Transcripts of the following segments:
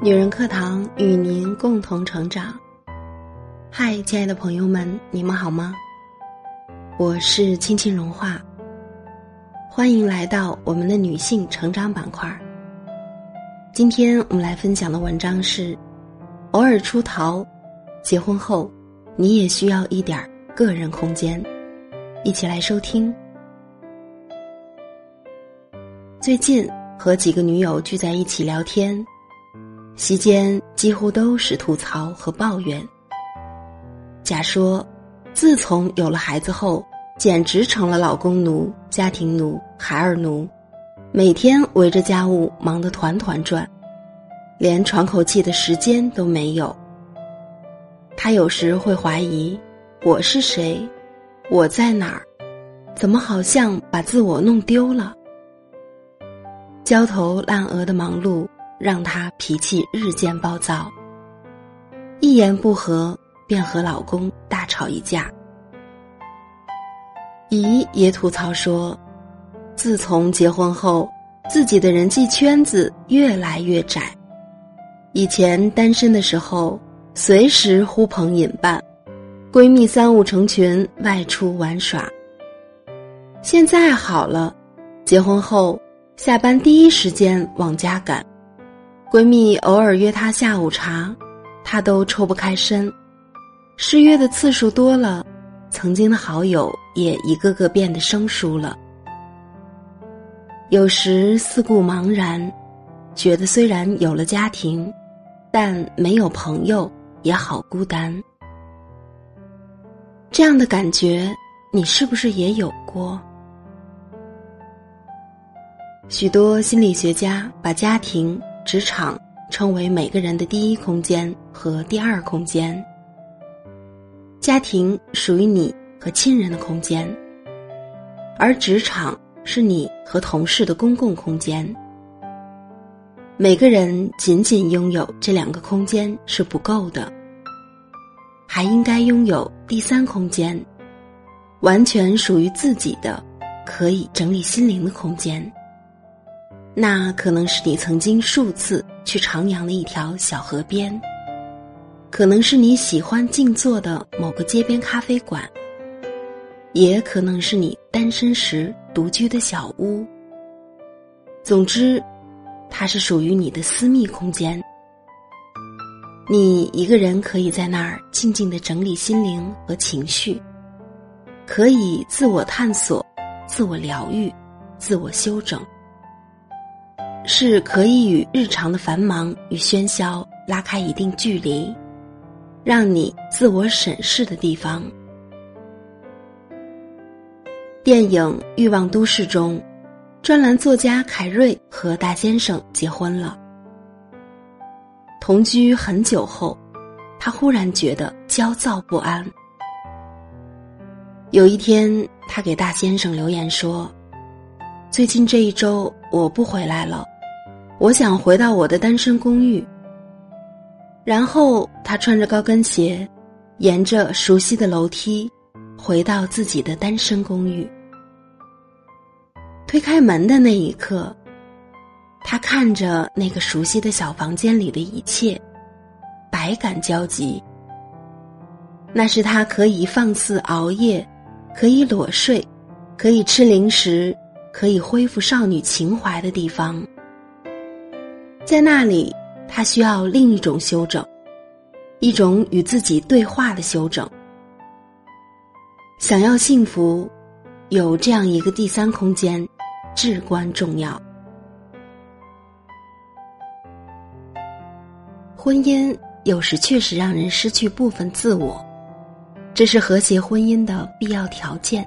女人课堂与您共同成长。嗨，亲爱的朋友们，你们好吗？我是青青融化，欢迎来到我们的女性成长板块。今天我们来分享的文章是：偶尔出逃，结婚后你也需要一点个人空间。一起来收听。最近和几个女友聚在一起聊天。席间几乎都是吐槽和抱怨。甲说：“自从有了孩子后，简直成了老公奴、家庭奴、孩儿奴，每天围着家务忙得团团转，连喘口气的时间都没有。他有时会怀疑我是谁，我在哪儿，怎么好像把自我弄丢了？焦头烂额的忙碌。”让她脾气日渐暴躁，一言不合便和老公大吵一架。姨也吐槽说，自从结婚后，自己的人际圈子越来越窄。以前单身的时候，随时呼朋引伴，闺蜜三五成群外出玩耍。现在好了，结婚后，下班第一时间往家赶。闺蜜偶尔约她下午茶，她都抽不开身。失约的次数多了，曾经的好友也一个个变得生疏了。有时四顾茫然，觉得虽然有了家庭，但没有朋友也好孤单。这样的感觉，你是不是也有过？许多心理学家把家庭。职场称为每个人的第一空间和第二空间。家庭属于你和亲人的空间，而职场是你和同事的公共空间。每个人仅仅拥有这两个空间是不够的，还应该拥有第三空间，完全属于自己的，可以整理心灵的空间。那可能是你曾经数次去徜徉的一条小河边，可能是你喜欢静坐的某个街边咖啡馆，也可能是你单身时独居的小屋。总之，它是属于你的私密空间。你一个人可以在那儿静静的整理心灵和情绪，可以自我探索、自我疗愈、自我修整。是可以与日常的繁忙与喧嚣拉开一定距离，让你自我审视的地方。电影《欲望都市》中，专栏作家凯瑞和大先生结婚了。同居很久后，他忽然觉得焦躁不安。有一天，他给大先生留言说：“最近这一周我不回来了。”我想回到我的单身公寓。然后他穿着高跟鞋，沿着熟悉的楼梯，回到自己的单身公寓。推开门的那一刻，他看着那个熟悉的小房间里的一切，百感交集。那是他可以放肆熬夜，可以裸睡，可以吃零食，可以恢复少女情怀的地方。在那里，他需要另一种修整，一种与自己对话的修整。想要幸福，有这样一个第三空间，至关重要。婚姻有时确实让人失去部分自我，这是和谐婚姻的必要条件。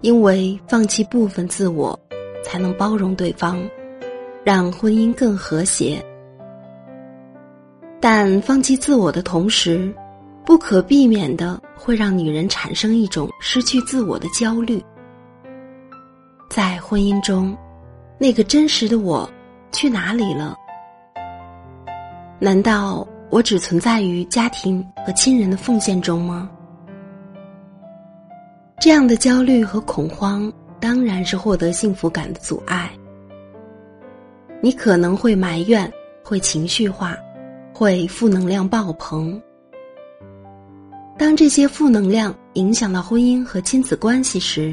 因为放弃部分自我，才能包容对方。让婚姻更和谐，但放弃自我的同时，不可避免的会让女人产生一种失去自我的焦虑。在婚姻中，那个真实的我去哪里了？难道我只存在于家庭和亲人的奉献中吗？这样的焦虑和恐慌，当然是获得幸福感的阻碍。你可能会埋怨会情绪化，会负能量爆棚。当这些负能量影响到婚姻和亲子关系时，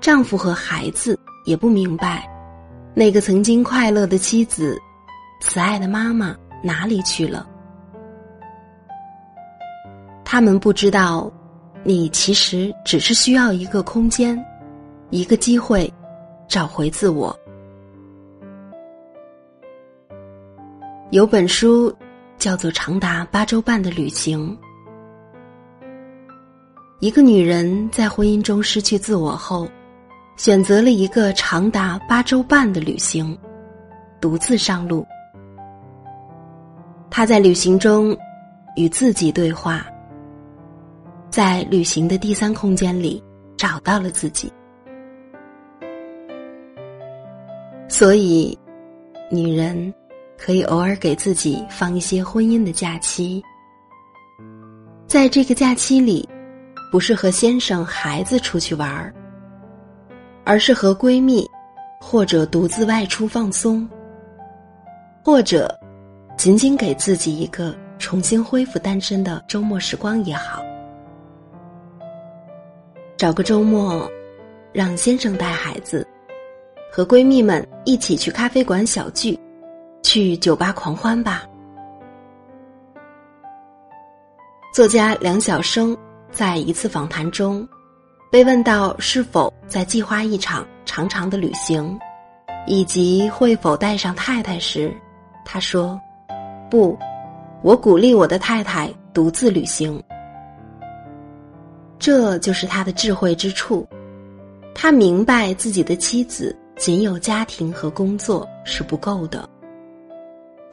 丈夫和孩子也不明白，那个曾经快乐的妻子、慈爱的妈妈哪里去了。他们不知道，你其实只是需要一个空间，一个机会，找回自我。有本书叫做《长达八周半的旅行》。一个女人在婚姻中失去自我后，选择了一个长达八周半的旅行，独自上路。她在旅行中与自己对话，在旅行的第三空间里找到了自己。所以，女人。可以偶尔给自己放一些婚姻的假期，在这个假期里，不是和先生、孩子出去玩儿，而是和闺蜜，或者独自外出放松，或者仅仅给自己一个重新恢复单身的周末时光也好。找个周末，让先生带孩子，和闺蜜们一起去咖啡馆小聚。去酒吧狂欢吧。作家梁晓声在一次访谈中，被问到是否在计划一场长长的旅行，以及会否带上太太时，他说：“不，我鼓励我的太太独自旅行。”这就是他的智慧之处。他明白自己的妻子仅有家庭和工作是不够的。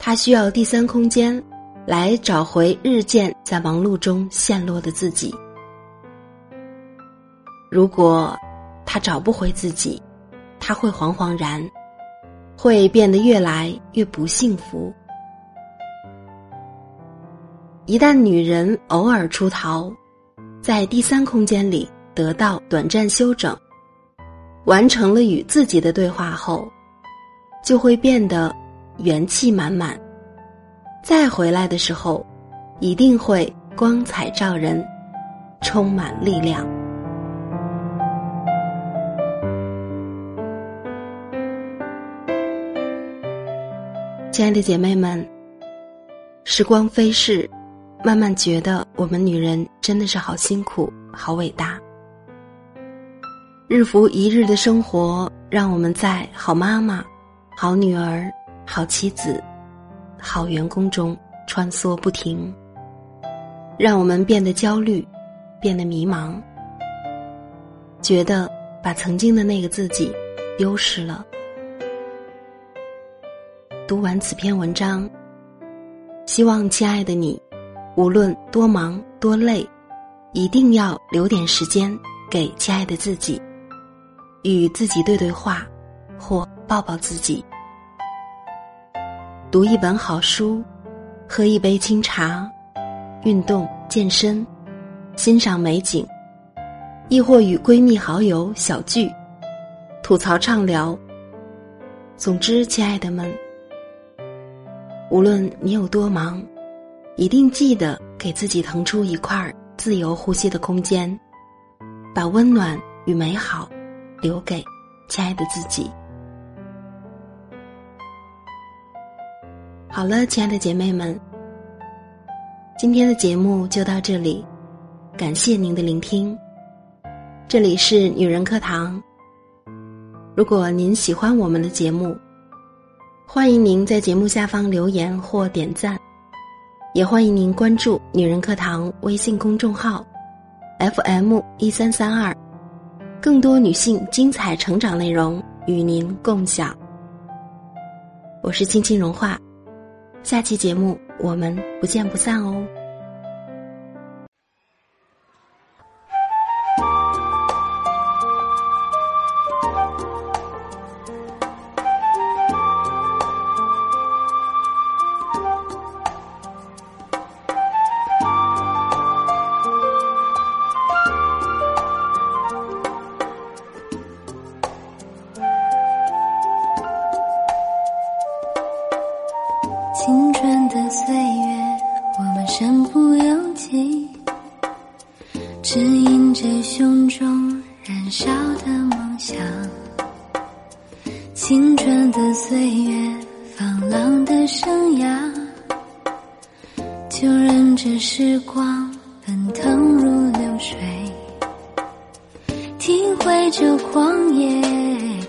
他需要第三空间，来找回日渐在忙碌中陷落的自己。如果他找不回自己，他会惶惶然，会变得越来越不幸福。一旦女人偶尔出逃，在第三空间里得到短暂休整，完成了与自己的对话后，就会变得。元气满满，再回来的时候，一定会光彩照人，充满力量。亲爱的姐妹们，时光飞逝，慢慢觉得我们女人真的是好辛苦、好伟大。日复一日的生活，让我们在好妈妈、好女儿。好妻子，好员工中穿梭不停，让我们变得焦虑，变得迷茫，觉得把曾经的那个自己丢失了。读完此篇文章，希望亲爱的你，无论多忙多累，一定要留点时间给亲爱的自己，与自己对对话，或抱抱自己。读一本好书，喝一杯清茶，运动健身，欣赏美景，亦或与闺蜜好友小聚，吐槽畅聊。总之，亲爱的们，无论你有多忙，一定记得给自己腾出一块自由呼吸的空间，把温暖与美好留给亲爱的自己。好了，亲爱的姐妹们，今天的节目就到这里，感谢您的聆听。这里是女人课堂。如果您喜欢我们的节目，欢迎您在节目下方留言或点赞，也欢迎您关注女人课堂微信公众号 FM 一三三二，更多女性精彩成长内容与您共享。我是青青融化。下期节目，我们不见不散哦。岁月我们身不由己指引着胸中燃烧的梦想。青春的岁月放浪的生涯就任这时光奔腾如流水。体会着狂野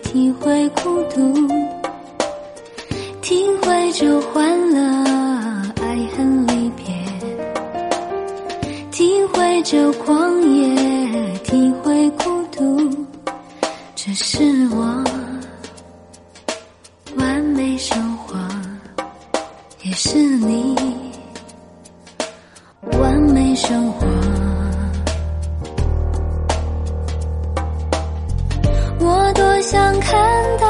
体会孤独体会着欢体会这狂野，体会孤独，这是我完美。生活也是你完美生活，我多想看到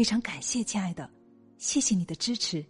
非常感谢，亲爱的，谢谢你的支持。